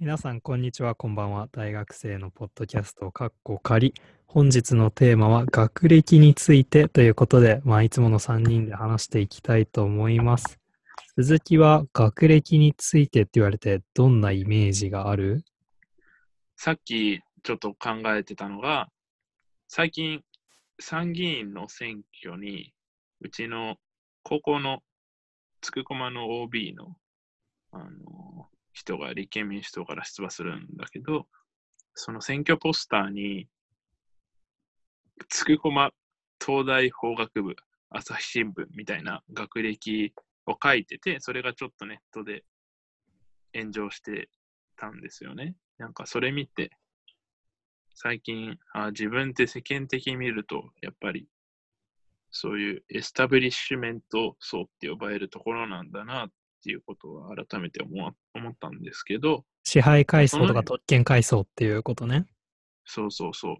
皆さん、こんにちは、こんばんは。大学生のポッドキャスト、かっこ仮。本日のテーマは、学歴についてということで、まあ、いつもの3人で話していきたいと思います。鈴木は、学歴についてって言われて、どんなイメージがある？さっきちょっと考えてたのが、最近参議院の選挙に、うちの高校のつくこまの OB のあの人が立憲民主党から出馬するんだけど、その選挙ポスターに、つくこま東大法学部朝日新聞みたいな学歴を書いてて、それがちょっとネットで炎上してたんですよね。なんかそれ見て、最近あ、自分って世間的に見ると、やっぱりそういうエスタブリッシュメント層って呼ばれるところなんだなっていうことは改めて思わ思ったんですけど、支配階層とか特権階層っていうことね。そうそうそう。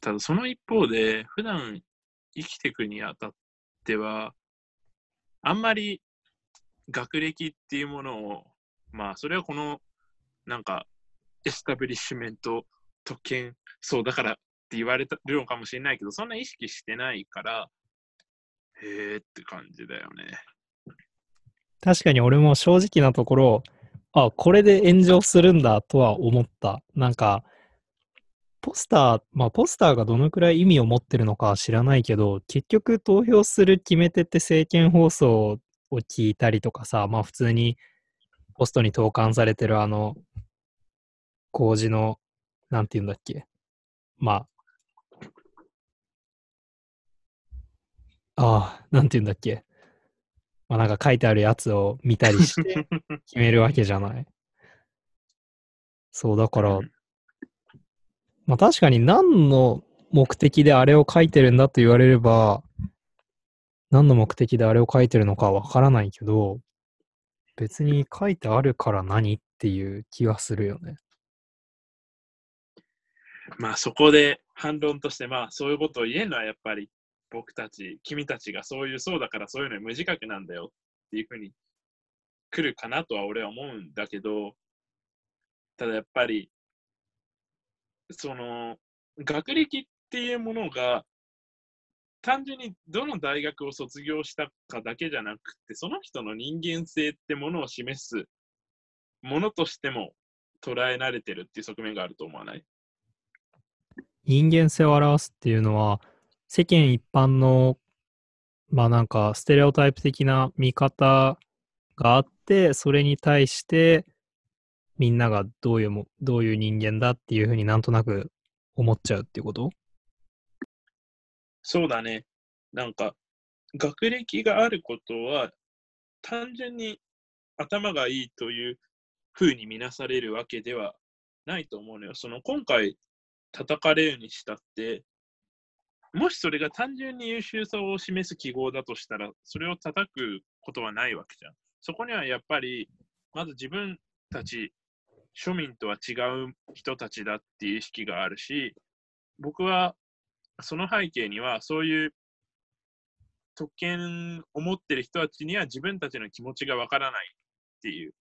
ただその一方で、普段生きていくにあたっては、あんまり学歴っていうものを、まあそれはこのなんかエスタブリッシュメント特権そうだからって言われたるのかもしれないけど、そんな意識してないから、へーって感じだよね。確かに俺も正直なところ、あ、これで炎上するんだとは思った。なんか、ポスター、まあポスターがどのくらい意味を持ってるのか知らないけど、結局投票する決め手って政見放送を聞いたりとかさ、まあ普通にポストに投函されてるあの、工事の、なんて言うんだっけ。まあ、ああ、なんて言うんだっけ。まあなんか書いてあるやつを見たりして 決めるわけじゃない。そう、だから、うんまあ確かに何の目的であれを書いてるんだと言われれば、何の目的であれを書いてるのかわからないけど、別に書いてあるから何っていう気がするよね。まあそこで反論として、まあそういうことを言えるのはやっぱり僕たち、君たちがそういうそうだからそういうのに無自覚なんだよっていうふうに来るかなとは俺は思うんだけど、ただやっぱり、その学歴っていうものが単純にどの大学を卒業したかだけじゃなくて、その人の人間性ってものを示すものとしても捉えられてるっていう側面があると思わない？人間性を表すっていうのは、世間一般の、まあなんか、ステレオタイプ的な見方があって、それに対して、みんながどういうも、どういう人間だっていうふうになんとなく思っちゃうっていうこと？そうだね。なんか、学歴があることは、単純に頭がいいというふうに見なされるわけではないと思うのよ。その今回叩かれるにしたって、もしそれが単純に優秀さを示す記号だとしたら、それを叩くことはないわけじゃん。そこにはやっぱり、まず自分たち庶民とは違う人たちだっていう意識があるし、僕はその背景には、そういう特権を持ってる人たちには自分たちの気持ちがわからないっていう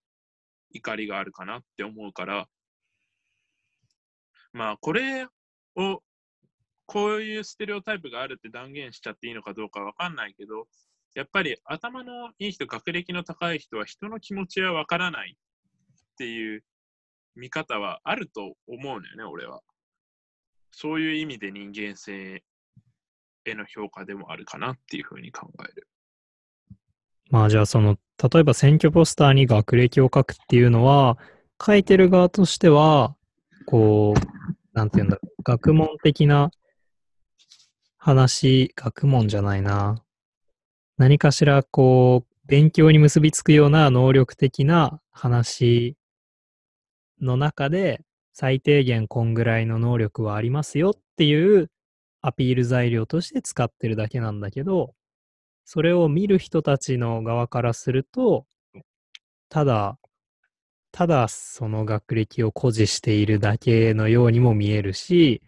怒りがあるかなって思うから、まあ、これを、こういうステレオタイプがあるって断言しちゃっていいのかどうかわかんないけど、やっぱり頭のいい人、学歴の高い人は人の気持ちはわからないっていう見方はあると思うのよね、俺は。そういう意味で人間性への評価でもあるかなっていうふうに考える。まあじゃあその、例えば選挙ポスターに学歴を書くっていうのは、書いてる側としては、こう、なんていうんだ、学問的な話、学問じゃないな。何かしらこう、勉強に結びつくような能力的な話の中で、最低限こんぐらいの能力はありますよっていうアピール材料として使ってるだけなんだけど、それを見る人たちの側からすると、ただ、ただその学歴を誇示しているだけのようにも見えるし、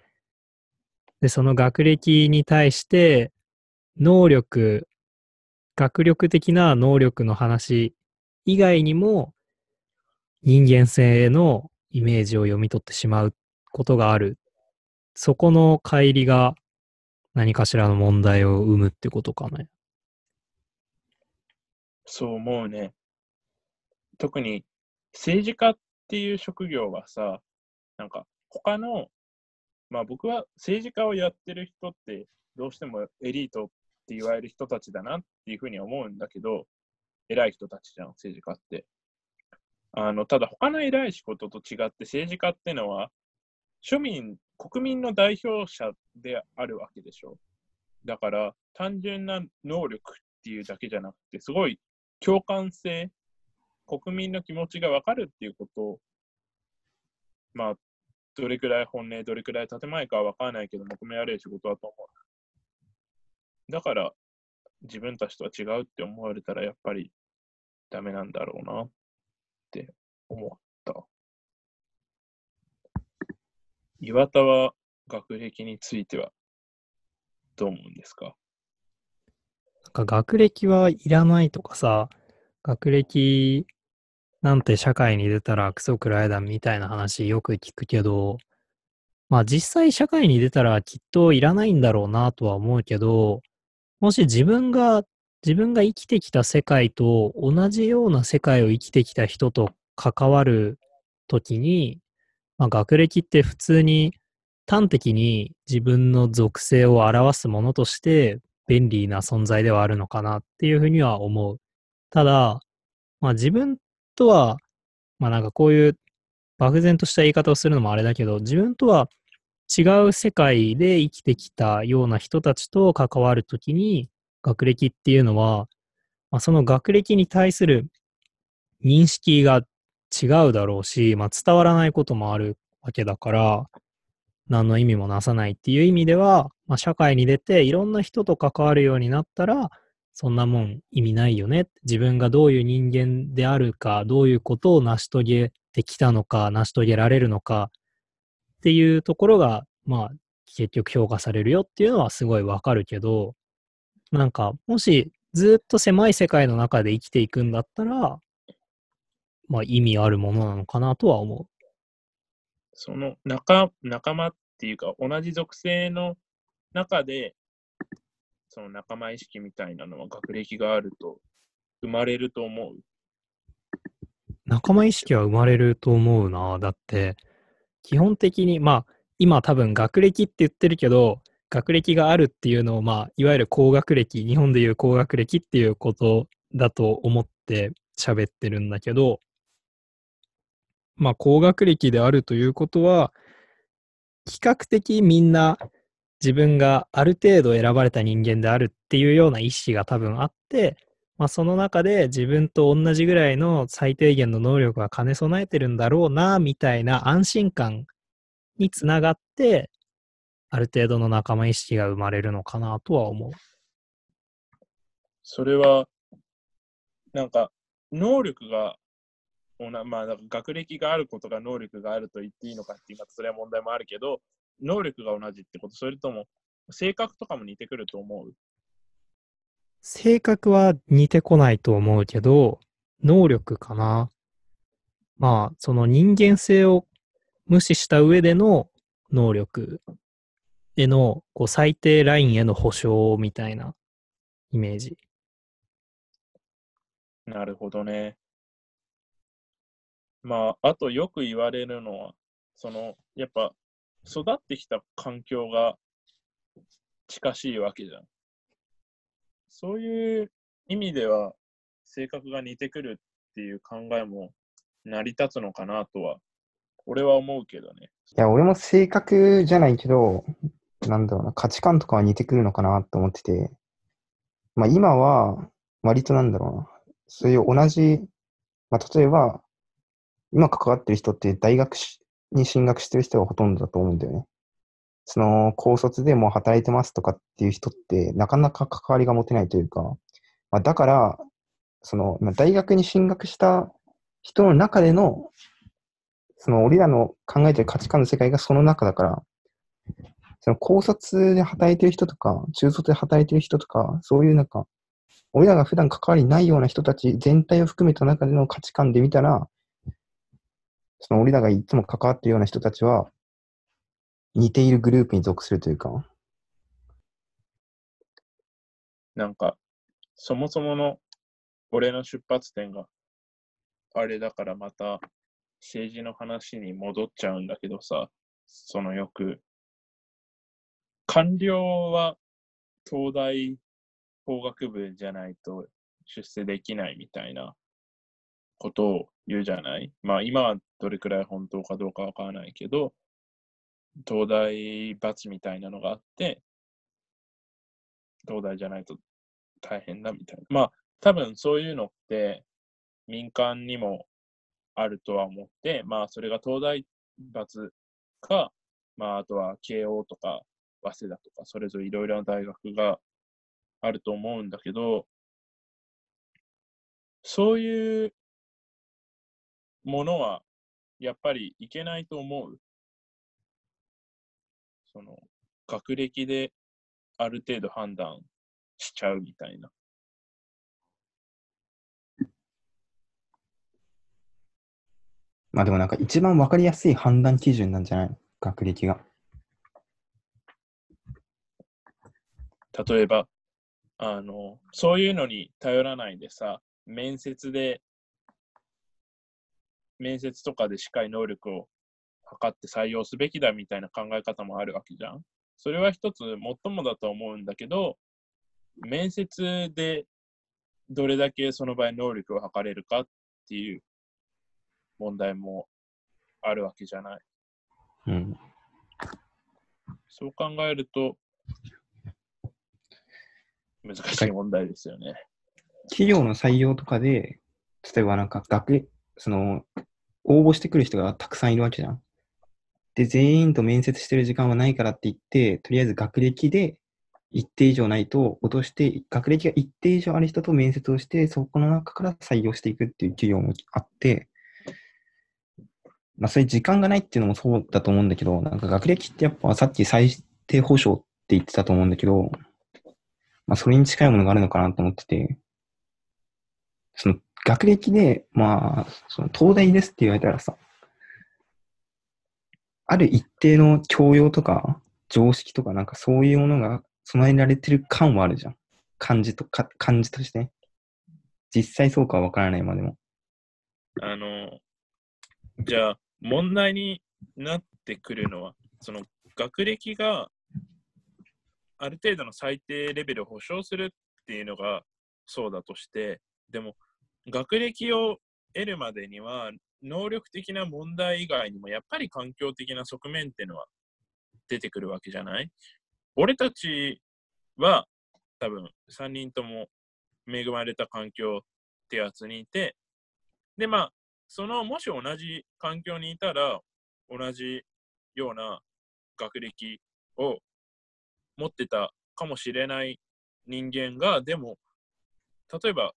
で、その学歴に対して、能力、学力的な能力の話以外にも、人間性のイメージを読み取ってしまうことがある。そこの乖離が何かしらの問題を生むってことかね。そう思うね。特に政治家っていう職業はさ、なんか他の、まあ僕は政治家をやってる人ってどうしてもエリートって言われる人たちだなっていうふうに思うんだけど、偉い人たちじゃん、政治家って。あの、ただ他の偉い仕事と違って政治家ってのは、庶民、国民の代表者であるわけでしょ。だから、単純な能力っていうだけじゃなくて、すごい共感性、国民の気持ちがわかるっていうことを、まあ、どれくらい本音、どれくらい建前かはわからないけど、求められる仕事だと思う。だから、自分たちとは違うって思われたら、やっぱりダメなんだろうなって思った。岩田は学歴についてはどう思うんですか？なんか学歴はいらないとかさ、学歴なんて社会に出たらクソくらいだみたいな話よく聞くけど、まあ実際社会に出たらきっといらないんだろうなとは思うけど、もし自分が、自分が生きてきた世界と同じような世界を生きてきた人と関わるときに、まあ、学歴って普通に端的に自分の属性を表すものとして便利な存在ではあるのかなっていうふうには思う。ただ、まあ自分とは、まあなんかこういう漠然とした言い方をするのもあれだけど、自分とは違う世界で生きてきたような人たちと関わるときに、学歴っていうのは、まあ、その学歴に対する認識が違うだろうし、まあ、伝わらないこともあるわけだから、何の意味もなさないっていう意味では、まあ、社会に出ていろんな人と関わるようになったら、そんなもん意味ないよね。自分がどういう人間であるか、どういうことを成し遂げてきたのか、成し遂げられるのかっていうところが、まあ、結局評価されるよっていうのはすごいわかるけど、なんか、もしずっと狭い世界の中で生きていくんだったら、まあ意味あるものなのかなとは思う。その仲仲間っていうか、同じ属性の中で、その仲間意識みたいなのは学歴があると生まれると思う仲間意識は生まれると思うな。だって、基本的に、まあ、今多分学歴って言ってるけど、学歴があるっていうのを、まあ、いわゆる高学歴、日本でいう高学歴っていうことだと思って喋ってるんだけど、まあ、高学歴であるということは、比較的みんな自分がある程度選ばれた人間であるっていうような意識が多分あって、まあ、その中で自分と同じぐらいの最低限の能力が兼ね備えてるんだろうな、みたいな安心感につながって、ある程度の仲間意識が生まれるのかなとは思う。それは、なんか、能力がまあ、学歴があることが能力があると言っていいのかっていうそれは問題もあるけど、能力が同じってこと、それとも性格とかも似てくると思う？性格は似てこないと思うけど、能力かな。まあ、その人間性を無視した上での能力へのこう最低ラインへの保証みたいなイメージ。なるほどね。まあ、あとよく言われるのは、その、やっぱ、育ってきた環境が近しいわけじゃん。そういう意味では、性格が似てくるっていう考えも成り立つのかなとは、俺は思うけどね。いや、俺も性格じゃないけど、なんだろうな、価値観とかは似てくるのかなと思ってて、まあ今は、割となんだろうな、そういう同じ、まあ例えば、今関わってる人って大学に進学してる人がほとんどだと思うんだよね。その、高卒でもう働いてますとかっていう人って、なかなか関わりが持てないというか、まあ、だから、その、まあ、大学に進学した人の中での、その、俺らの考えてる価値観の世界がその中だから、その、高卒で働いてる人とか、中卒で働いてる人とか、そういうなんか、俺らが普段関わりないような人たち全体を含めた中での価値観で見たら、その俺らがいつも関わってるような人たちは、似ているグループに属するというか、なんか、そもそもの俺の出発点があれだからまた政治の話に戻っちゃうんだけどさ、そのよく、官僚は東大法学部じゃないと出世できないみたいなことを言うじゃない？まあ今はどれくらい本当かどうかわからないけど、東大罰みたいなのがあって、東大じゃないと大変だみたいな。まあ多分そういうのって民間にもあるとは思って、まあそれが東大罰か、まああとは慶応とか早稲田とかそれぞれいろいろな大学があると思うんだけど、そういうものはやっぱりいけないと思う。その学歴である程度判断しちゃうみたいな。まあでもなんか一番わかりやすい判断基準なんじゃない？学歴が。例えば、あの、そういうのに頼らないでさ、面接で、面接とかでしっかり能力を測って採用すべきだみたいな考え方もあるわけじゃん。それは一つ最もだと思うんだけど、面接でどれだけその場合能力を測れるかっていう問題もあるわけじゃない。うん。そう考えると、難しい問題ですよね。企業の採用とかで、例えばなんか学、その、応募してくる人がたくさんいるわけじゃん。で、全員と面接してる時間はないからって言って、とりあえず学歴で一定以上ないと落として、学歴が一定以上ある人と面接をして、そこの中から採用していくっていう企業もあって、まあそういう時間がないっていうのもそうだと思うんだけど、なんか学歴ってやっぱさっき最低保障って言ってたと思うんだけど、まあそれに近いものがあるのかなと思ってて、その学歴で、まあ、その東大ですって言われたらさ、ある一定の教養とか常識とかなんかそういうものが備えられてる感はあるじゃん。感じとか、感じとして。実際そうかはわからないまでも。あの、じゃあ、問題になってくるのは、その学歴がある程度の最低レベルを保証するっていうのがそうだとして、でも、学歴を得るまでには、能力的な問題以外にも、やっぱり環境的な側面っていうのは出てくるわけじゃない？俺たちは多分3人とも恵まれた環境ってやつにいて、で、まあ、その、もし同じ環境にいたら、同じような学歴を持ってたかもしれない人間が、でも、例えば、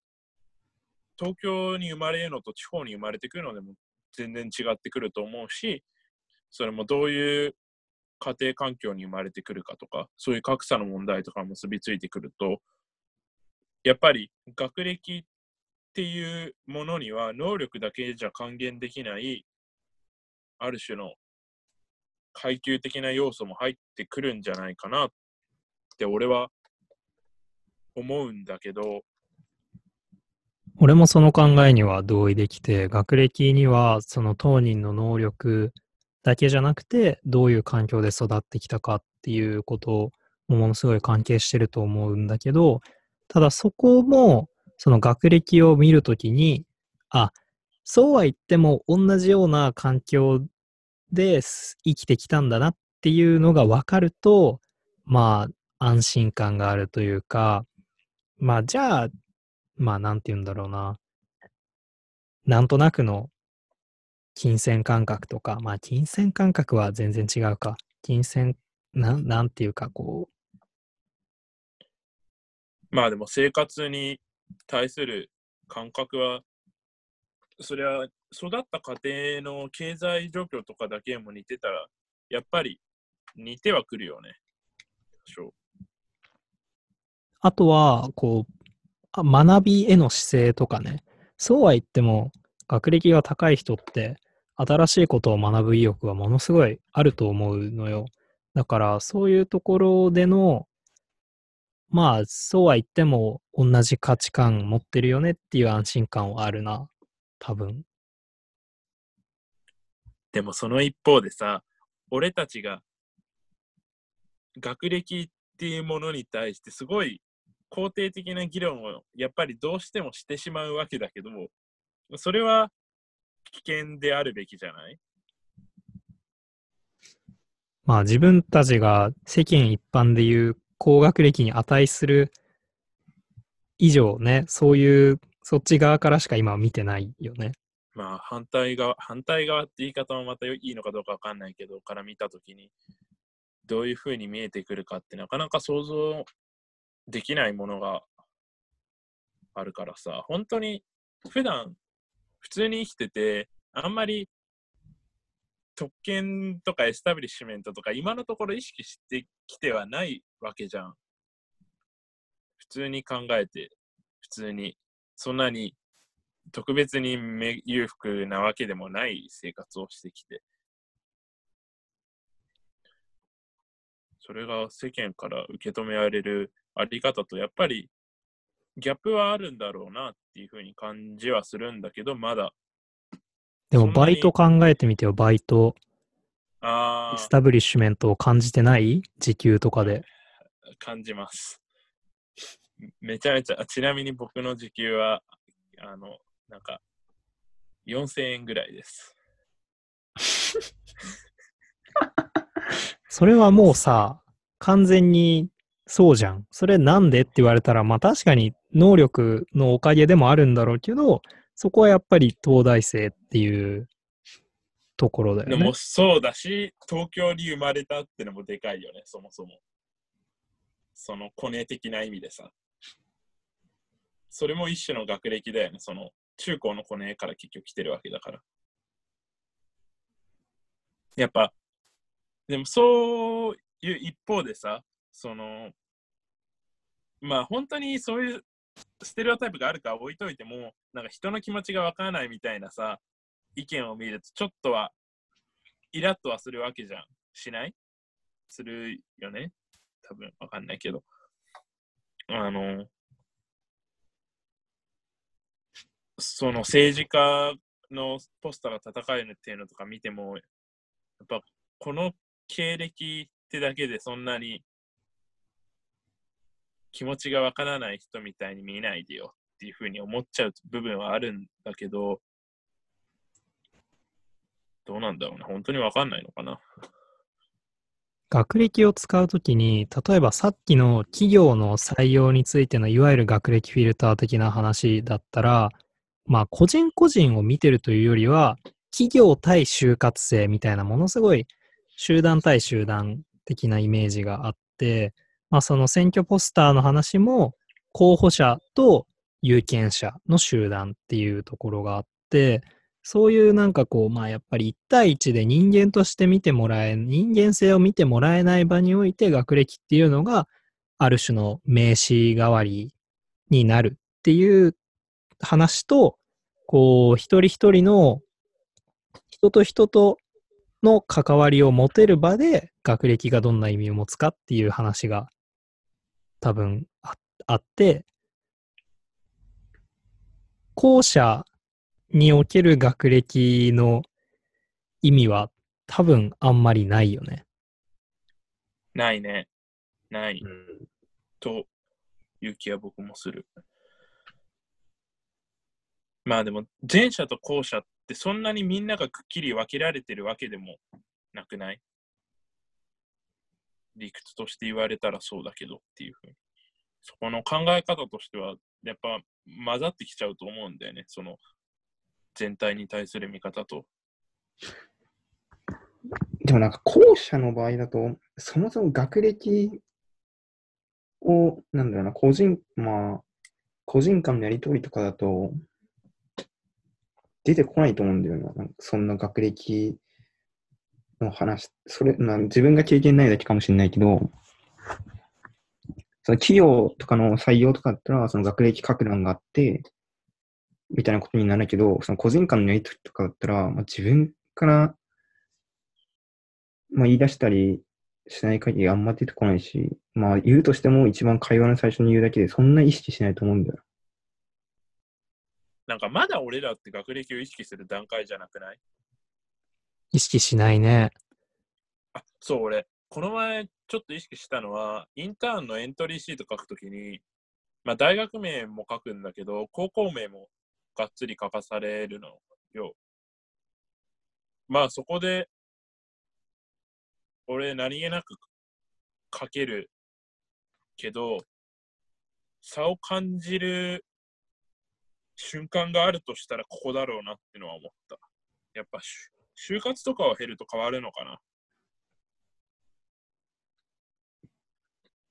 東京に生まれるのと地方に生まれてくるのでも全然違ってくると思うし、それもどういう家庭環境に生まれてくるかとか、そういう格差の問題とか結びついてくると、やっぱり学歴っていうものには能力だけじゃ還元できない、ある種の階級的な要素も入ってくるんじゃないかなって俺は思うんだけど、俺もその考えには同意できて、学歴にはその当人の能力だけじゃなくて、どういう環境で育ってきたかっていうこともものすごい関係してると思うんだけど、ただそこも、その学歴を見るときに、あ、そうは言っても同じような環境で生きてきたんだなっていうのが分かると、まあ安心感があるというか、まあじゃあ、まあなんて言うんだろうな。なんとなくの金銭感覚とか、まあ金銭感覚は全然違うか。金銭、なんなんていうかこう、まあでも生活に対する感覚は、それは育った家庭の経済状況とかだけも似てたら、やっぱり似てはくるよね。あとは、こう、あ学びへの姿勢とかね。そうは言っても、学歴が高い人って、新しいことを学ぶ意欲はものすごいあると思うのよ。だから、そういうところでの、まあ、そうは言っても、同じ価値観持ってるよねっていう安心感はあるな。多分。でもその一方でさ、俺たちが学歴っていうものに対してすごい肯定的な議論をやっぱりどうしてもしてしまうわけだけども、それは危険であるべきじゃない？まあ、自分たちが世間一般でいう高学歴に値する以上ね、そういう、そっち側からしか今は見てないよね。まあ反対側、反対側って言い方もまたいいのかどうかわかんないけど、から見たときにどういうふうに見えてくるかってなかなか想像できないものがあるからさ、本当に普段普通に生きてて、あんまり特権とかエスタブリッシュメントとか今のところ意識してきてはないわけじゃん。普通に考えて、普通に、そんなに特別に裕福なわけでもない生活をしてきて。それが世間から受け止められるあり方と、やっぱりギャップはあるんだろうなっていうふうに感じはするんだけど、まだ。でも、バイト考えてみてよ、バイト。あエスタブリッシュメントを感じてない？時給とかで。あ、感じます。めちゃめちゃ、あちなみに僕の時給は、あの、なんか、4000円ぐらいです。それはもうさ、完全にそうじゃん。それなんでって言われたら、まあ確かに能力のおかげでもあるんだろうけど、そこはやっぱり東大生っていうところだよねでも。そうだし、東京に生まれたってのもでかいよね、そもそも。そのコネ的な意味でさ。それも一種の学歴だよね、その中高のコネから結局来てるわけだから。やっぱ、でもそういう一方でさ、その、まあ本当にそういうステレオタイプがあるか置いといても、なんか人の気持ちがわからないみたいなさ、意見を見るとちょっとはイラッとはするわけじゃん。しない？するよね？多分わかんないけど。あの、その政治家のポスターが戦えるっていうのとか見ても、やっぱこの経歴ってだけでそんなに気持ちがわからない人みたいに見ないでよっていうふうに思っちゃう部分はあるんだけど、どうなんだろうね。本当にわかんないのかな。学歴を使うときに、例えばさっきの企業の採用についてのいわゆる学歴フィルター的な話だったら、まあ個人個人を見てるというよりは、企業対就活生みたいなものすごい集団対集団的なイメージがあって、まあその選挙ポスターの話も候補者と有権者の集団っていうところがあって、そういうなんかこう、まあやっぱり1対1で人間として見てもらえ、人間性を見てもらえない場において学歴っていうのがある種の名詞代わりになるっていう話と、こう、一人一人の人と人との関わりを持てる場で学歴がどんな意味を持つかっていう話が多分ああって、後者における学歴の意味は多分あんまりないよね。ないね。ない。という気は僕もする。まあでも、前者と後者ってそんなにみんながくっきり分けられてるわけでもなくない？理屈として言われたらそうだけどっていうふうに。そこの考え方としては、やっぱ混ざってきちゃうと思うんだよね。その全体に対する見方と。でもなんか後者の場合だと、そもそも学歴を、なんだろうな、個人、まあ、個人間のやり取りとかだと、出てこないと思うんだよな。なんかそんな学歴の話、それ、まあ自分が経験ないだけかもしれないけど、その企業とかの採用とかだったら、その学歴書く欄があって、みたいなことになるけど、その個人間のやり取りとかだったら、まあ、自分から、まあ言い出したりしない限りあんま出てこないし、まあ言うとしても一番会話の最初に言うだけでそんな意識しないと思うんだよ。なんかまだ俺らって学歴を意識する段階じゃなくない？意識しないね。あ、そう、俺、この前ちょっと意識したのは、インターンのエントリーシート書くときに、まあ大学名も書くんだけど、高校名もがっつり書かされるのよ。まあそこで、俺何気なく書けるけど、差を感じる瞬間があるとしたらここだろうなってのは思った。やっぱ就就活とかを経ると変わるのかな？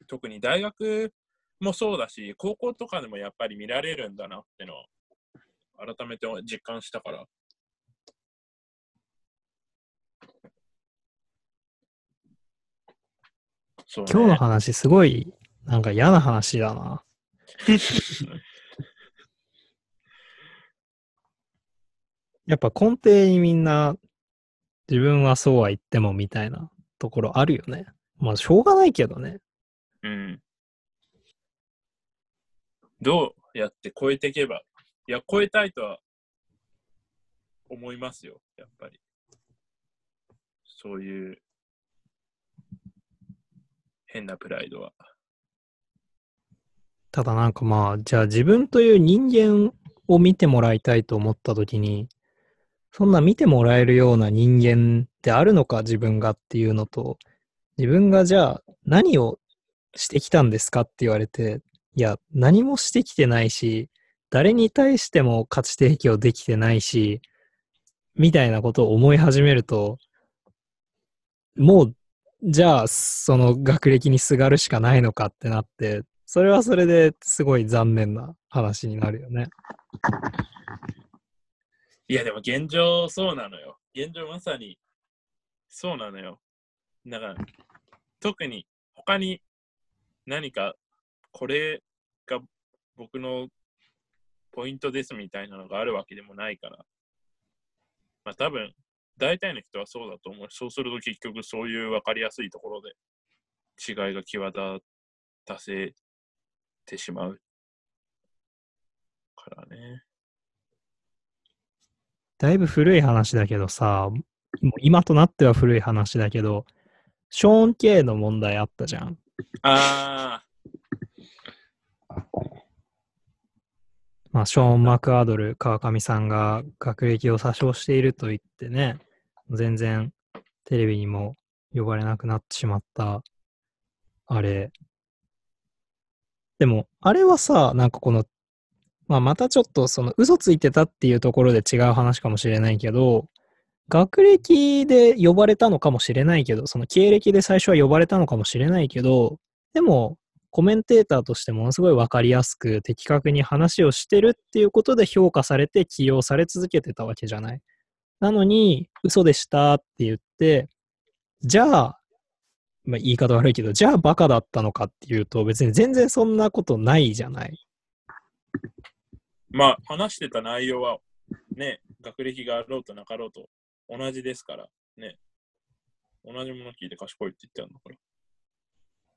特に大学もそうだし、高校とかでもやっぱり見られるんだなってのは、改めて実感したから。そうね今日の話すごい、なんか嫌な話だな。やっぱ根底にみんな自分はそうは言ってもみたいなところあるよね。まあしょうがないけどね。うん。どうやって超えていけば、いや、超えたいとは思いますよ、やっぱり。そういう変なプライドは。ただなんかまあ、じゃあ自分という人間を見てもらいたいと思った時に、そんな見てもらえるような人間ってあるのか自分がっていうのと、自分がじゃあ何をしてきたんですかって言われて、いや、何もしてきてないし、誰に対しても価値提供できてないし、みたいなことを思い始めると、もう、じゃあ、その学歴にすがるしかないのかってなって、それはそれですごい残念な話になるよね。いや、でも現状そうなのよ。現状まさにそうなのよ。だから、特に他に何かこれが僕のポイントですみたいなのがあるわけでもないから。まあ多分、大体の人はそうだと思う。そうすると結局そういう分かりやすいところで違いが際立たせてしまうからね。だいぶ古い話だけどさ、もう今となっては古い話だけど、ショーン・ケイの問題あったじゃん。ああったね。まあ、ショーン・マクアドル、川上さんが学歴を詐称していると言ってね、全然テレビにも呼ばれなくなってしまった、あれ。でも、あれはさ、なんかこの、まあ、またちょっとその嘘ついてたっていうところで違う話かもしれないけど、学歴で呼ばれたのかもしれないけど、その経歴で最初は呼ばれたのかもしれないけど、でも、コメンテーターとしてものすごい分かりやすく的確に話をしてるっていうことで評価されて起用され続けてたわけじゃない。なのに、嘘でしたって言って、じゃあ、まあ、言い方悪いけど、じゃあバカだったのかっていうと、別に全然そんなことないじゃない。まあ、話してた内容は、ね、学歴があろうとなかろうと同じですから、ね。同じもの聞いて賢いって言ってあるのから。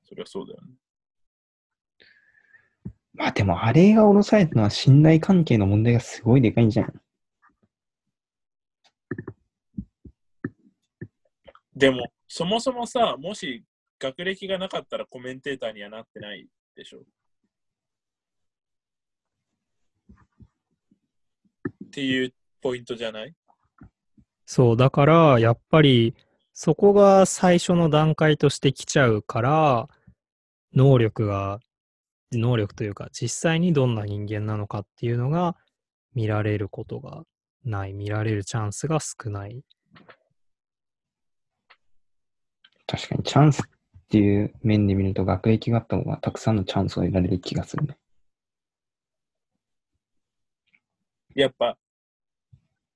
そりゃそうだよね。まあでも、あれが降ろされたのは信頼関係の問題がすごいでかいんじゃん。でも、そもそもさ、もし学歴がなかったらコメンテーターにはなってないでしょ。っていうポイントじゃない？そう、だから、やっぱり、そこが最初の段階として来ちゃうから、能力が、能力というか、実際にどんな人間なのかっていうのが見られることがない、見られるチャンスが少ない。確かにチャンスっていう面で見ると学歴があった方がたくさんのチャンスを得られる気がするね。やっぱ、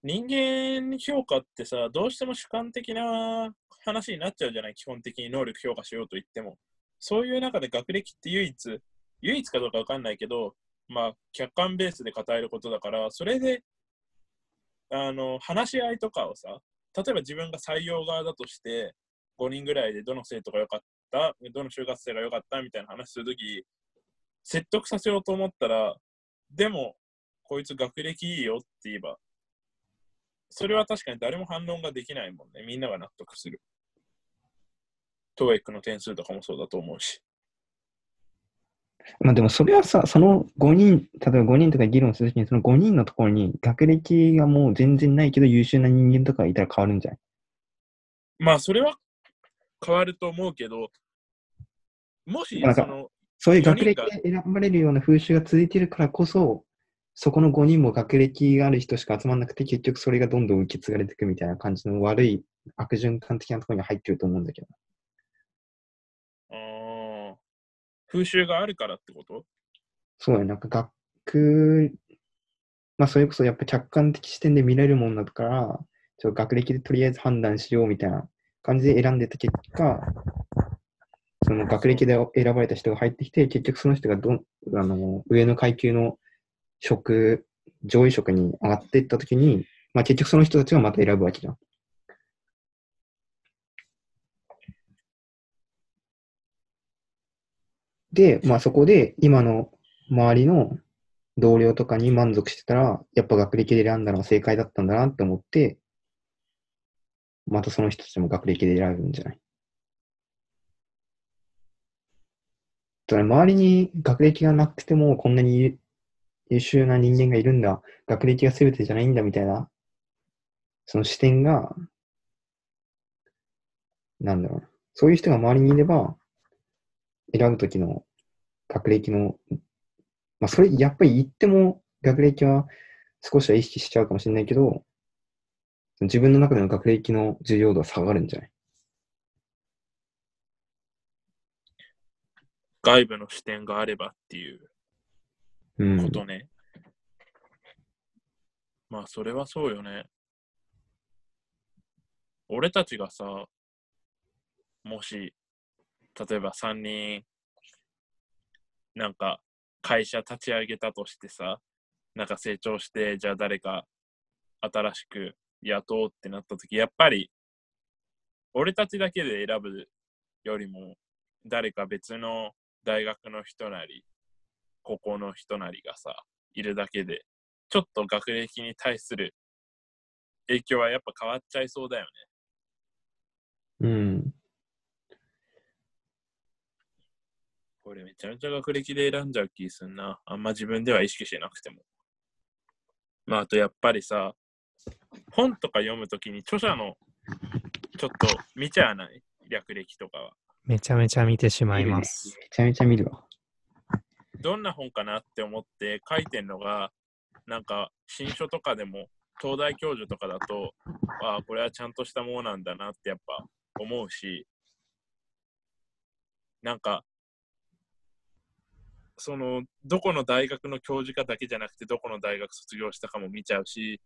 人間評価ってさ、どうしても主観的な話になっちゃうじゃない？基本的に能力評価しようと言っても。そういう中で学歴って唯一、唯一かどうかわかんないけど、まあ、客観ベースで語えることだから、それで、あの、話し合いとかをさ、例えば自分が採用側だとして、5人ぐらいでどの生徒が良かった、どの就活生が良かったみたいな話するとき、説得させようと思ったら、でも、こいつ学歴いいよって言えば、それは確かに誰も反論ができないもんね。みんなが納得する。トーエックの点数とかもそうだと思うし。まあでもそれはさ、その5人、例えば5人とか議論するときに、その5人のところに学歴がもう全然ないけど優秀な人間とかいたら変わるんじゃない？まあ、それは変わると思うけど、もしその、そういう学歴で選ばれるような風習が続いているからこそ、そこの5人も学歴がある人しか集まらなくて、結局それがどんどん受け継がれていくみたいな感じの悪い悪循環的なところに入ってると思うんだけど。あー。風習があるからってこと？そうや、なんか学、まあそれこそやっぱ客観的視点で見れるもんだから、ちょっと学歴でとりあえず判断しようみたいな感じで選んでた結果、その学歴で選ばれた人が入ってきて、結局その人がどんあの上の階級の職、上位職に上がっていったときに、まあ結局その人たちがまた選ぶわけじゃん。で、まあそこで今の周りの同僚とかに満足してたら、やっぱ学歴で選んだのが正解だったんだなって思って、またその人たちも学歴で選ぶんじゃないだから周りに学歴がなくてもこんなに優秀な人間がいるんだ、学歴が全てじゃないんだみたいな、その視点が、なんだろう。そういう人が周りにいれば、選ぶときの学歴の、まあそれやっぱり言っても学歴は少しは意識しちゃうかもしれないけど、自分の中での学歴の重要度は下がるんじゃない？外部の視点があればっていう。ことね。まあ、それはそうよね。俺たちがさ、もし、例えば3人、なんか会社立ち上げたとしてさ、なんか成長して、じゃあ誰か新しく雇おうってなった時、やっぱり、俺たちだけで選ぶよりも、誰か別の大学の人なり、高校の人なりがさ、いるだけで、ちょっと学歴に対する影響はやっぱ変わっちゃいそうだよね。うん。これめちゃめちゃ学歴で選んじゃう気すんな。あんま自分では意識しなくても。まあ、あとやっぱりさ、本とか読むときに著者のちょっと見ちゃわない？略歴とかは。めちゃめちゃ見てしまいます。めちゃめちゃ見るわ。どんな本かなって思って書いてんのが、なんか新書とかでも、東大教授とかだと、ああ、これはちゃんとしたものなんだなってやっぱ思うし、なんか、その、どこの大学の教授かだけじゃなくて、どこの大学卒業したかも見ちゃうし、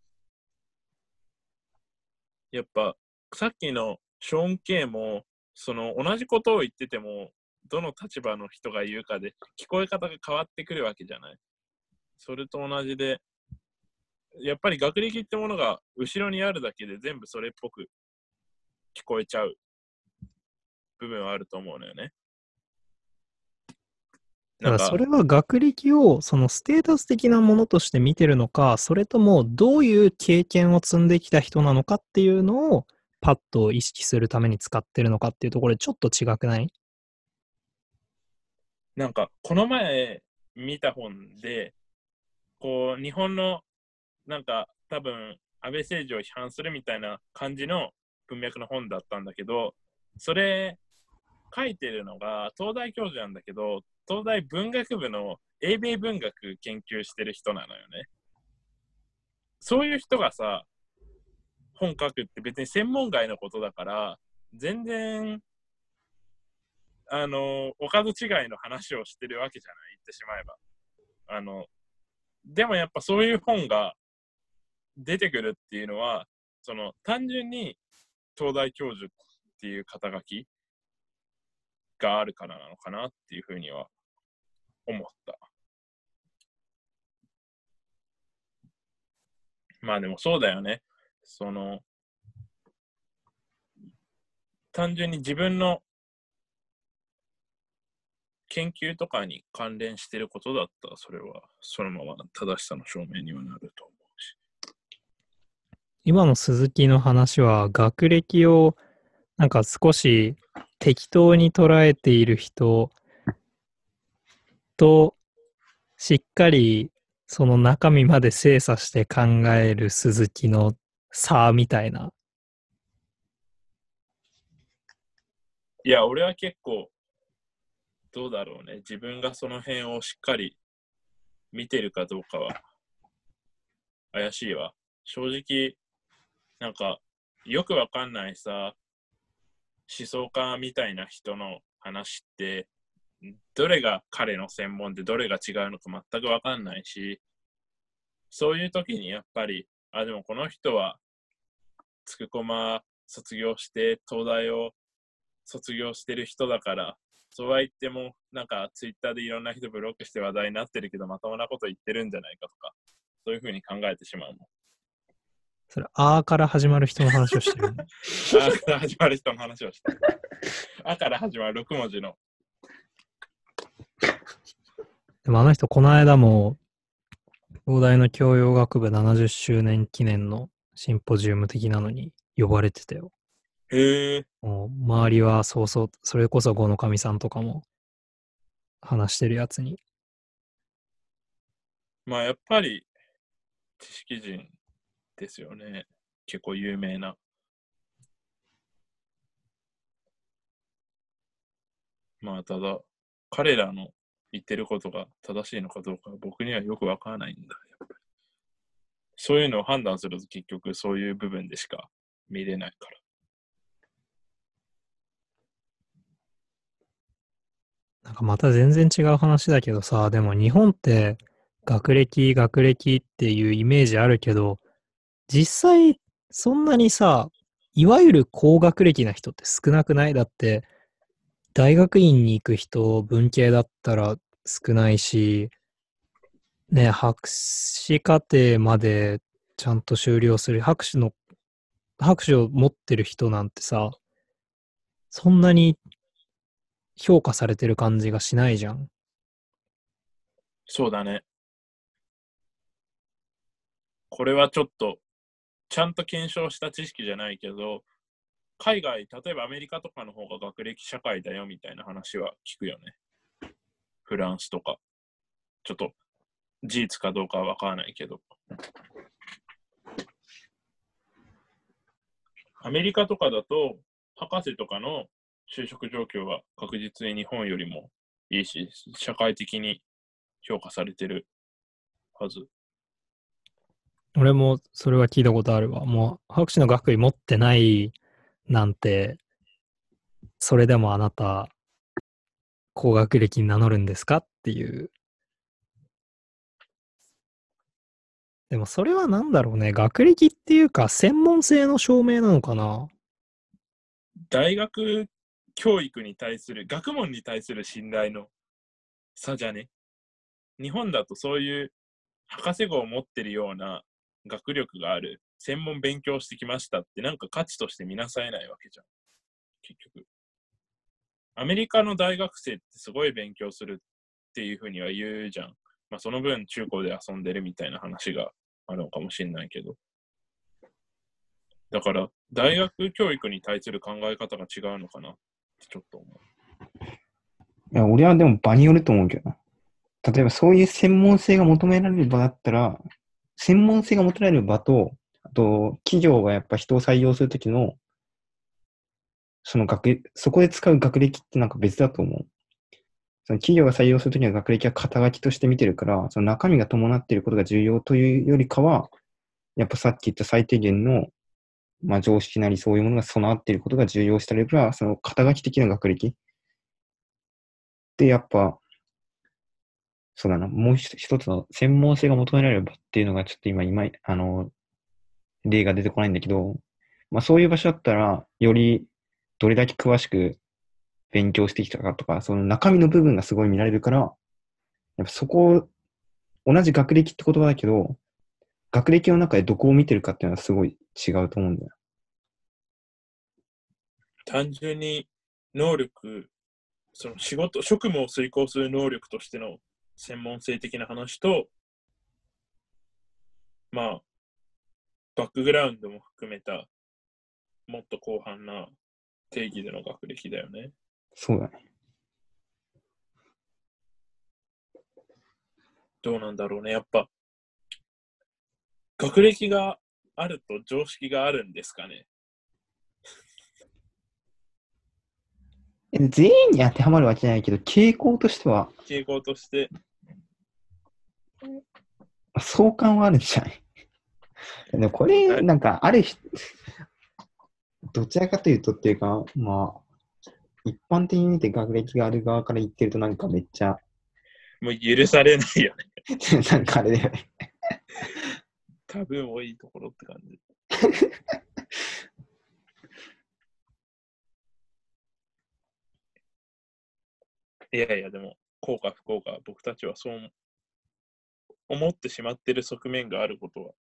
やっぱ、さっきのショーン・ケイも、その、同じことを言ってても、どの立場の人が言うかで聞こえ方が変わってくるわけじゃない。それと同じで、やっぱり学歴ってものが後ろにあるだけで全部それっぽく聞こえちゃう部分はあると思うのよね。だからそれは学歴をそのステータス的なものとして見てるのか、それともどういう経験を積んできた人なのかっていうのをパッと意識するために使ってるのかっていうところでちょっと違くない？なんか、この前見た本で、こう、日本の、なんか、多分、安倍政治を批判するみたいな感じの文脈の本だったんだけど、それ、書いてるのが、東大教授なんだけど、東大文学部の英米文学研究してる人なのよね。そういう人がさ、本書くって別に専門外のことだから、全然あの、おかず違いの話をしてるわけじゃない、言ってしまえば。あの、でもやっぱそういう本が出てくるっていうのは、その、単純に東大教授っていう肩書きがあるからなのかなっていうふうには思った。まあでもそうだよね。その、単純に自分の研究とかに関連してることだったら、それはそのまま正しさの証明にはなると思うし。今の鈴木の話は学歴をなんか少し適当に捉えている人としっかりその中身まで精査して考える鈴木の差みたいな。いや、俺は結構、どうだろうね。自分がその辺をしっかり見てるかどうかは怪しいわ。正直、なんか、よくわかんないさ、思想家みたいな人の話って、どれが彼の専門でどれが違うのか全くわかんないし、そういう時にやっぱり、あ、でもこの人は、つくこま卒業して、東大を卒業してる人だから、そうは言っても、なんかツイッターでいろんな人ブロックして話題になってるけど、まともなこと言ってるんじゃないかとか、そういうふうに考えてしまうもん。それ、あーから始まる人の話をしてるの。あから始まる人の話をした。あから始まる6文字の。でもあの人、この間も、東大の教養学部70周年記念のシンポジウム的なのに呼ばれてたよ。へえ。もう周りはそうそう、それこそ五の神さんとかも話してるやつに。まあやっぱり知識人ですよね。結構有名な。まあただ、彼らの言ってることが正しいのかどうかは僕にはよくわからないんだ。やっぱりそういうのを判断すると結局そういう部分でしか見れないから。なんかまた全然違う話だけどさ、でも日本って学歴、学歴っていうイメージあるけど、実際そんなにさ、いわゆる高学歴な人って少なくない？だって、大学院に行く人、文系だったら少ないし、ね、博士課程までちゃんと修了する、博士の、博士を持ってる人なんてさ、そんなに評価されてる感じがしないじゃん。そうだね。これはちょっと、ちゃんと検証した知識じゃないけど、海外、例えばアメリカとかの方が学歴社会だよみたいな話は聞くよね。フランスとか。ちょっと、事実かどうかはわからないけど。アメリカとかだと、博士とかの就職状況は確実に日本よりもいいし、社会的に評価されてるはず。俺もそれは聞いたことあるわ。もう博士の学位持ってないなんて、それでもあなた、高学歴に名乗るんですかっていう。でもそれは何だろうね。学歴っていうか、専門性の証明なのかな大学教育に対する、学問に対する信頼の差じゃね？日本だとそういう博士号を持ってるような学力がある、専門勉強してきましたってなんか価値として見なされないわけじゃん。結局。アメリカの大学生ってすごい勉強するっていうふうには言うじゃん。まあその分中高で遊んでるみたいな話があるのかもしれないけど。だから大学教育に対する考え方が違うのかなってちょっと思う。いや、俺はでも場によると思うけどな。例えばそういう専門性が求められる場だったら、専門性が求められる場と、あと、企業がやっぱ人を採用するときの、その学、そこで使う学歴ってなんか別だと思う。その企業が採用するときの学歴は肩書きとして見てるから、その中身が伴っていることが重要というよりかは、やっぱさっき言った最低限の、まあ常識なりそういうものが備わっていることが重要視されるから、その肩書き的な学歴で、やっぱ、そうだな、もう一つの専門性が求められる場っていうのがちょっと今、今、あの、例が出てこないんだけど、まあそういう場所だったら、よりどれだけ詳しく勉強してきたかとか、その中身の部分がすごい見られるから、やっぱそこ、同じ学歴って言葉だけど、学歴の中でどこを見てるかっていうのはすごい違うと思うんだよ。単純に能力、その仕事、職務を遂行する能力としての専門性的な話と、まあ、バックグラウンドも含めた、もっと広範な定義での学歴だよね。そうだね。どうなんだろうね。やっぱ、学歴があると常識があるんですかね？え全員に当てはまるわけじゃないけど、傾向としては、傾向として、相関はあるんじゃない？でもこれ、なんか、ある人、どちらかというとっていうか、まあ、一般的に見て学歴がある側から言ってるとなんかめっちゃ、もう許されないよね。なんかあれだよね。多分多いところって感じ。いやいや、でも、幸か不幸か、僕たちはそう思ってしまっている側面があることは、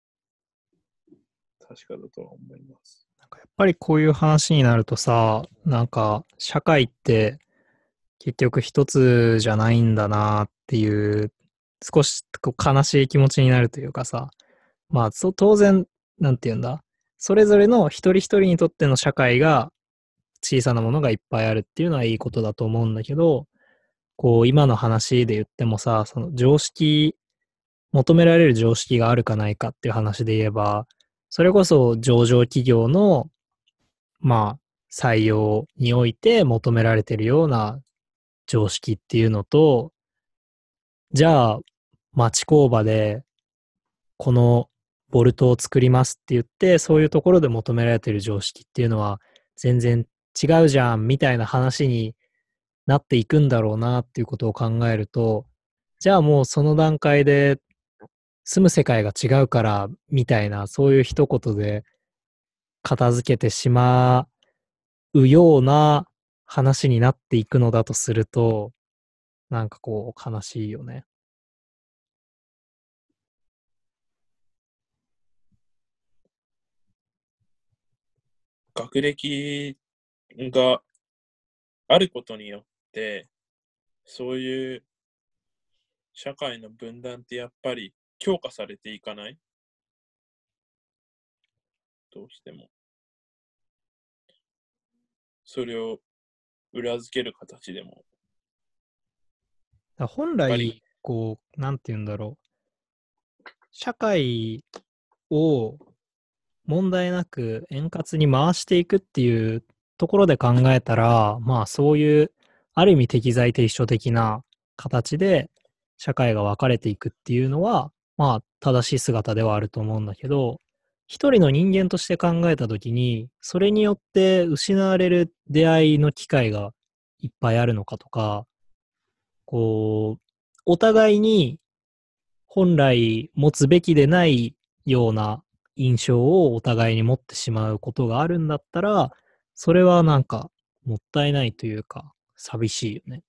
確かだとは思います。なんかやっぱりこういう話になるとさ、なんか社会って結局一つじゃないんだなっていう、少しこう悲しい気持ちになるというかさ、まあそ当然、なんて言うんだ、それぞれの一人一人にとっての社会が小さなものがいっぱいあるっていうのはいいことだと思うんだけど、こう今の話で言ってもさ、その常識、求められる常識があるかないかっていう話で言えば、それこそ上場企業の、まあ、採用において求められてるような常識っていうのと、じゃあ、町工場で、このボルトを作りますって言って、そういうところで求められてる常識っていうのは、全然違うじゃん、みたいな話になっていくんだろうなっていうことを考えると、じゃあもうその段階で住む世界が違うからみたいなそういう一言で片付けてしまうような話になっていくのだとするとなんかこう悲しいよね。学歴があることによって、そういう社会の分断ってやっぱり強化されていかない？どうしても。それを裏付ける形でも。本来り、こう、なんて言うんだろう。社会を問題なく円滑に回していくっていうところで考えたら、まあそういう、ある意味適材適所的な形で社会が分かれていくっていうのは、まあ正しい姿ではあると思うんだけど、一人の人間として考えたときに、それによって失われる出会いの機会がいっぱいあるのかとか、こう、お互いに本来持つべきでないような印象をお互いに持ってしまうことがあるんだったら、それはなんかもったいないというか、寂しいよね。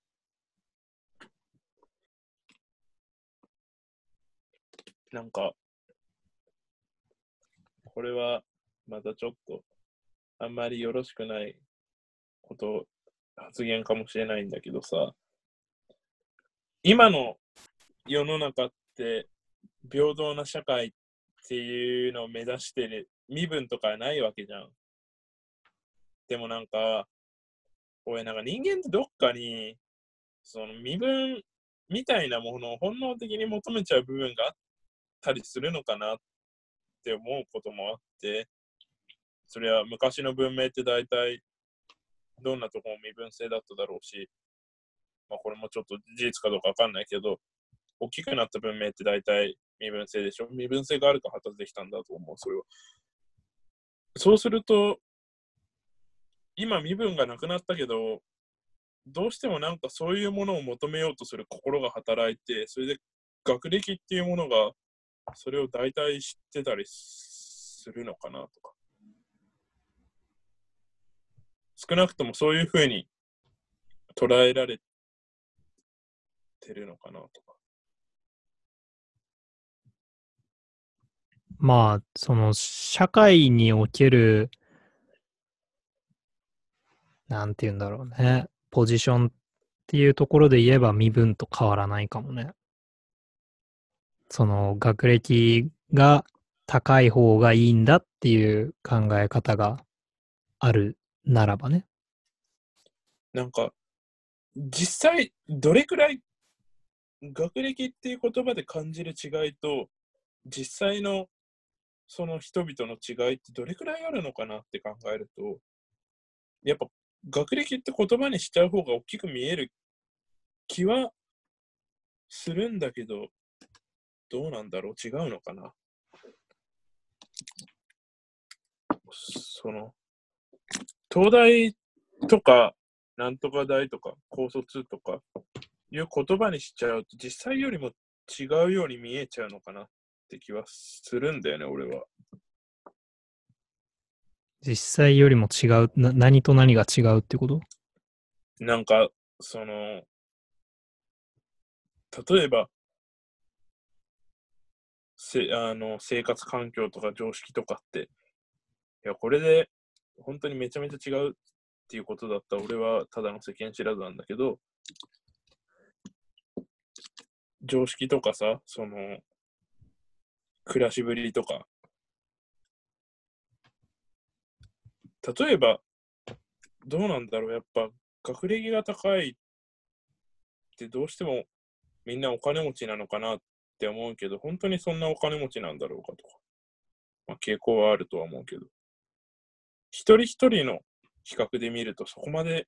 なんか、これはまたちょっとあんまりよろしくないこと、発言かもしれないんだけどさ、今の世の中って平等な社会っていうのを目指してる身分とかないわけじゃん。でもなんか、俺なんか人間ってどっかに、その身分みたいなものを本能的に求めちゃう部分があったりするのかなって思うこともあって、それは昔の文明って大体どんなとこも身分制だっただろうし、まあこれもちょっと事実かどうかわかんないけど、大きくなった文明って大体身分制でしょ？身分制があるから発達できたんだと思う、それは。そうすると、今身分がなくなったけど、どうしてもなんかそういうものを求めようとする心が働いて、それで学歴っていうものがそれを大体知ってたりするのかなとか。少なくともそういうふうに捉えられてるのかなとか。まあ、その社会におけるなんて言うんだろうね。ポジションっていうところで言えば身分と変わらないかもね。その学歴が高い方がいいんだっていう考え方があるならばね。なんか、実際、どれくらい学歴っていう言葉で感じる違いと、実際のその人々の違いってどれくらいあるのかなって考えると、やっぱ学歴って言葉にしちゃう方が大きく見える気はするんだけど、どうなんだろう？違うのかな？その、東大とか、なんとか大とか、高卒とか、いう言葉にしちゃうと、実際よりも違うように見えちゃうのかな？って気はするんだよね、俺は。実際よりも違う、な何と何が違うってこと？なんか、その、例えば、せあの生活環境とか常識とかって、いや、これで本当にめちゃめちゃ違うっていうことだったら、俺はただの世間知らずなんだけど、常識とかさ、その、暮らしぶりとか、例えば、どうなんだろう、やっぱ、学歴が高いってどうしてもみんなお金持ちなのかなって思うけど、本当にそんなお金持ちなんだろうかとか、まあ、傾向はあるとは思うけど、一人一人の比較で見るとそこまで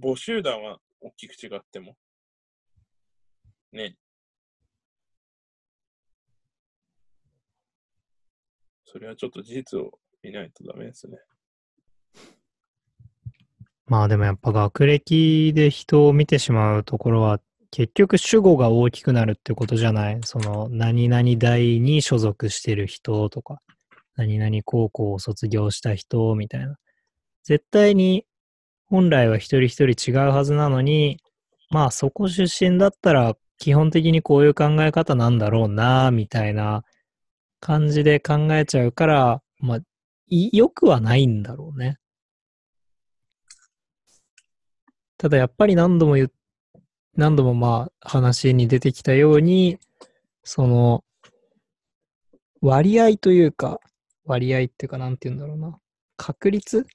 母集団は大きく違っても、ね。それはちょっと事実を見ないとダメですね。まあでもやっぱ学歴で人を見てしまうところは結局主語が大きくなるってことじゃない？その何々大に所属してる人とか何々高校を卒業した人みたいな。絶対に本来は一人一人違うはずなのにまあそこ出身だったら基本的にこういう考え方なんだろうなみたいな感じで考えちゃうからまあ良くはないんだろうね。ただやっぱり何度も言、何度もまあ話に出てきたように、その割合というか、割合っていうかなんて言うんだろうな。確率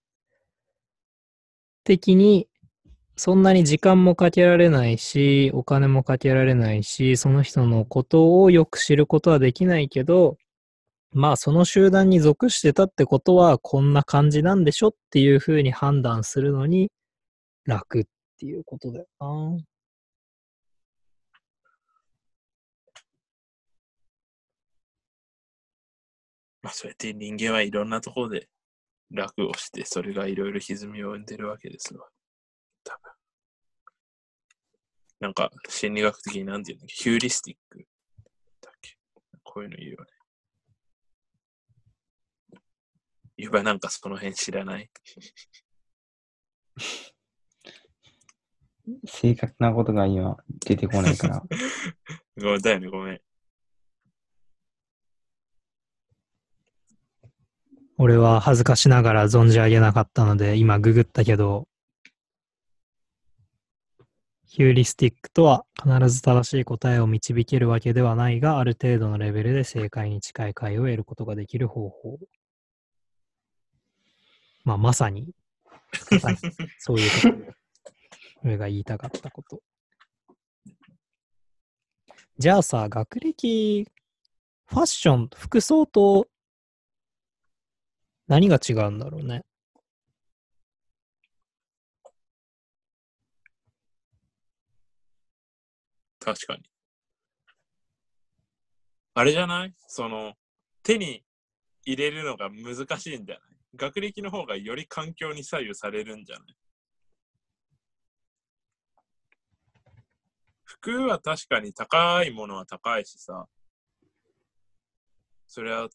的にそんなに時間もかけられないし、お金もかけられないし、その人のことをよく知ることはできないけど、まあその集団に属してたってことはこんな感じなんでしょっていうふうに判断するのに楽っていうことだよな。まあ、そうやって人間はいろんなところで楽をして、それがいろいろ歪みを生んでるわけですわ。多分。なんか、心理学的になんて言うんだっけ？ヒューリスティックだっけ？こういうの言うよね。ゆばなんかその辺知らない 正確なことが今出てこないから。ごめん、だよね、ごめん。俺は恥ずかしながら存じ上げなかったので、今ググったけど、ヒューリスティックとは必ず正しい答えを導けるわけではないが、ある程度のレベルで正解に近い解を得ることができる方法。まあ、まさに、まさにそういうこと。俺が言いたかったこと。じゃあさ、学歴、ファッション、服装と何が違うんだろうね。確かに。あれじゃない？その、手に入れるのが難しいんじゃない？学歴の方がより環境に左右されるんじゃない？服は確かに高いものは高いしさ、それは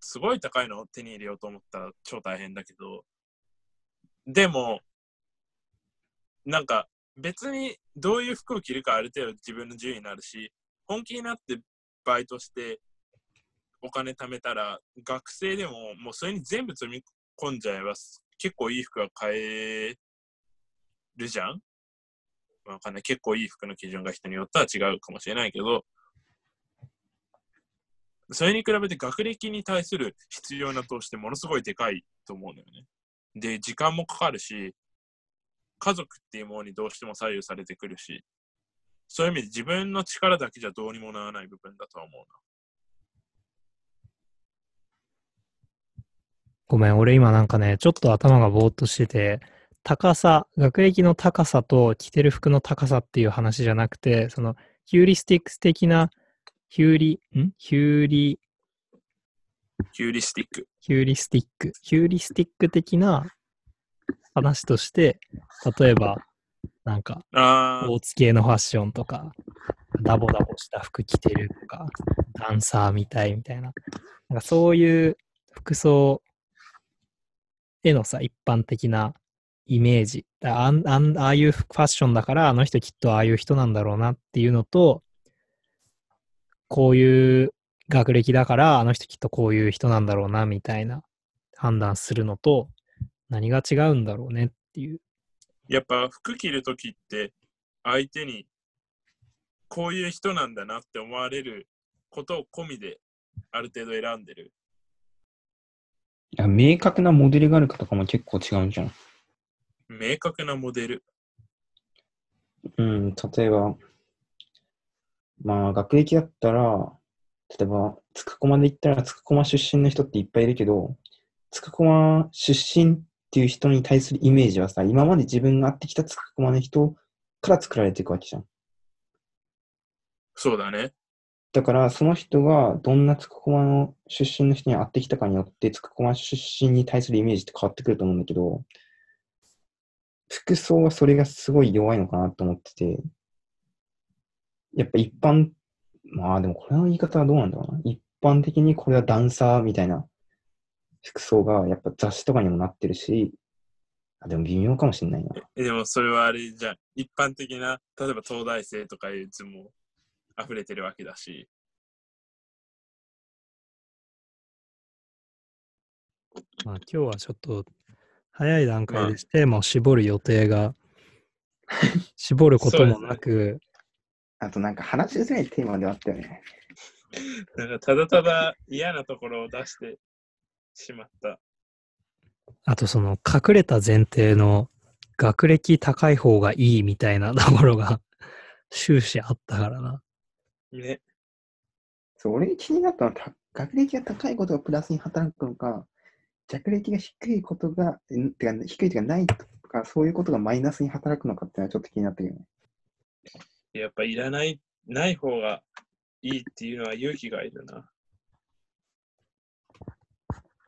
すごい高いのを手に入れようと思ったら超大変だけど、でも、なんか別にどういう服を着るかある程度自分の自由になるし、本気になってバイトしてお金貯めたら、学生でももうそれに全部積み込んじゃえば、結構いい服が買えるじゃん？わかんない。結構いい服の基準が人によっては違うかもしれないけど、それに比べて学歴に対する必要な投資ってものすごいでかいと思うんだよね。で、時間もかかるし、家族っていうものにどうしても左右されてくるし、そういう意味で自分の力だけじゃどうにもならない部分だとは思うな。ごめん、俺今なんかね、ちょっと頭がぼーっとしてて、高さ、学歴の高さと着てる服の高さっていう話じゃなくて、そのヒューリスティックス的な、ヒューリ、ん？ヒューリ、ヒューリスティック。ヒューリスティック、ヒューリスティック的な話として、例えば、なんか、あスポーツ系のファッションとか、ダボダボした服着てるとか、ダンサーみたいみたいな、なんかそういう服装へのさ、一般的なイメージ。ああああいうファッションだから、あの人きっとああいう人なんだろうなっていうのと、こういう学歴だから、あの人きっとこういう人なんだろうなみたいな判断するのと、何が違うんだろうねっていう。やっぱ服着るときって相手にこういう人なんだなって思われることを込みである程度選んでる。いや明確なモデルがあるかとかも結構違うんじゃん。明確なモデル。うん、例えば、まあ、学歴だったら、例えば、つくこまで行ったら、つくこま出身の人っていっぱいいるけど、つくこま出身っていう人に対するイメージはさ、今まで自分が会ってきたつくこまの人から作られていくわけじゃん。そうだね。だから、その人がどんなつくこまの出身の人に会ってきたかによって、つくこま出身に対するイメージって変わってくると思うんだけど、服装はそれがすごい弱いのかなと思ってて、やっぱ一般、まあでもこれの言い方はどうなんだろうな。一般的にこれはダンサーみたいな服装がやっぱ雑誌とかにもなってるし、あでも微妙かもしれないな。えでもそれはあれじゃん。一般的な、例えば東大生とかいう図も溢れてるわけだし。まあ、今日はちょっと早い段階でテーマを絞る予定が、絞ることもなく、あとなんか話しづらいテーマではあったよね。なんかただただ嫌なところを出してしまった。あとその隠れた前提の学歴高い方がいいみたいなところが終始あったからな。ね。そう、俺気になったのは、た学歴が高いことがプラスに働くのか、学歴が低いことが、んてか低いというかないとか、そういうことがマイナスに働くのかっていうのはちょっと気になったけどね。やっぱいらない、ない方がいいっていうのは勇気がいるな。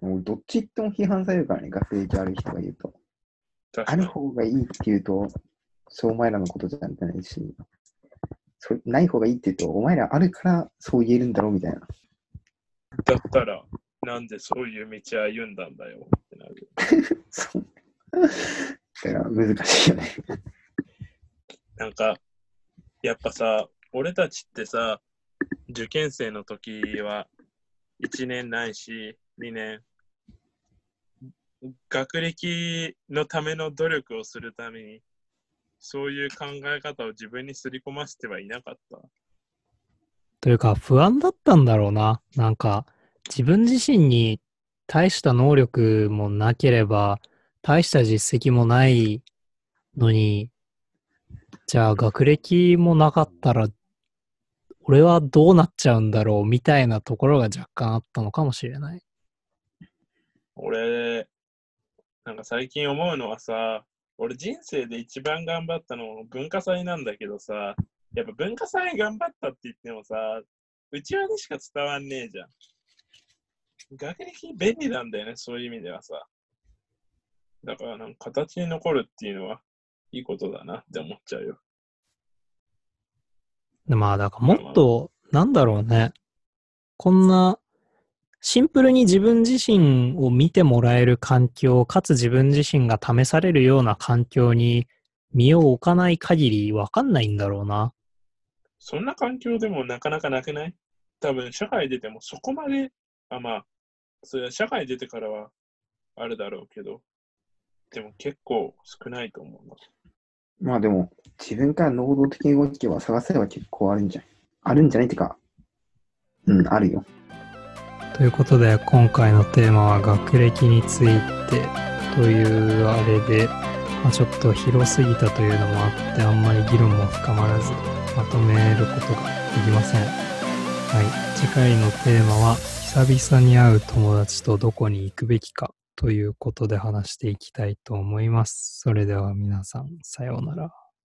もうどっち行っても批判されるからね、学歴悪い人が言うと。ある。方がいいって言うと、そうお前らのことじゃないし、そない方がいいって言うと、お前らあるからそう言えるんだろうみたいな。だったら、なんでそういう道歩んだんだよってなる。そう。だから難しいよね。なんか、やっぱさ、俺たちってさ、受験生の時は、1年ないし、2年、学歴のための努力をするために、そういう考え方を自分にすり込ませてはいなかった。というか不安だったんだろうな。なんか自分自身に大した能力もなければ、大した実績もないのに、じゃあ学歴もなかったら、俺はどうなっちゃうんだろうみたいなところが若干あったのかもしれない。俺、なんか最近思うのはさ、俺人生で一番頑張ったの文化祭なんだけどさ、やっぱ文化祭頑張ったって言ってもさ、うちわにしか伝わんねえじゃん。学歴便利なんだよね、そういう意味ではさ。だからなんか形に残るっていうのはいいことだなって思っちゃうよ。まあ、だからもっと、なんだろうね。こんな、シンプルに自分自身を見てもらえる環境、かつ自分自身が試されるような環境に身を置かない限りわかんないんだろうな。そんな環境でもなかなかなくない？多分社会出てもそこまで、あ、まあ、それは社会出てからはあるだろうけど、でも結構少ないと思うな。まあでも、自分から能動的に動けば探せば結構あるんじゃないあるんじゃない？ってか、うん、あるよ。ということで、今回のテーマは学歴についてというあれで、まあ、ちょっと広すぎたというのもあって、あんまり議論も深まらず、まとめることができません。はい。次回のテーマは、久々に会う友達とどこに行くべきかということで話していきたいと思います。それでは皆さん、さようなら。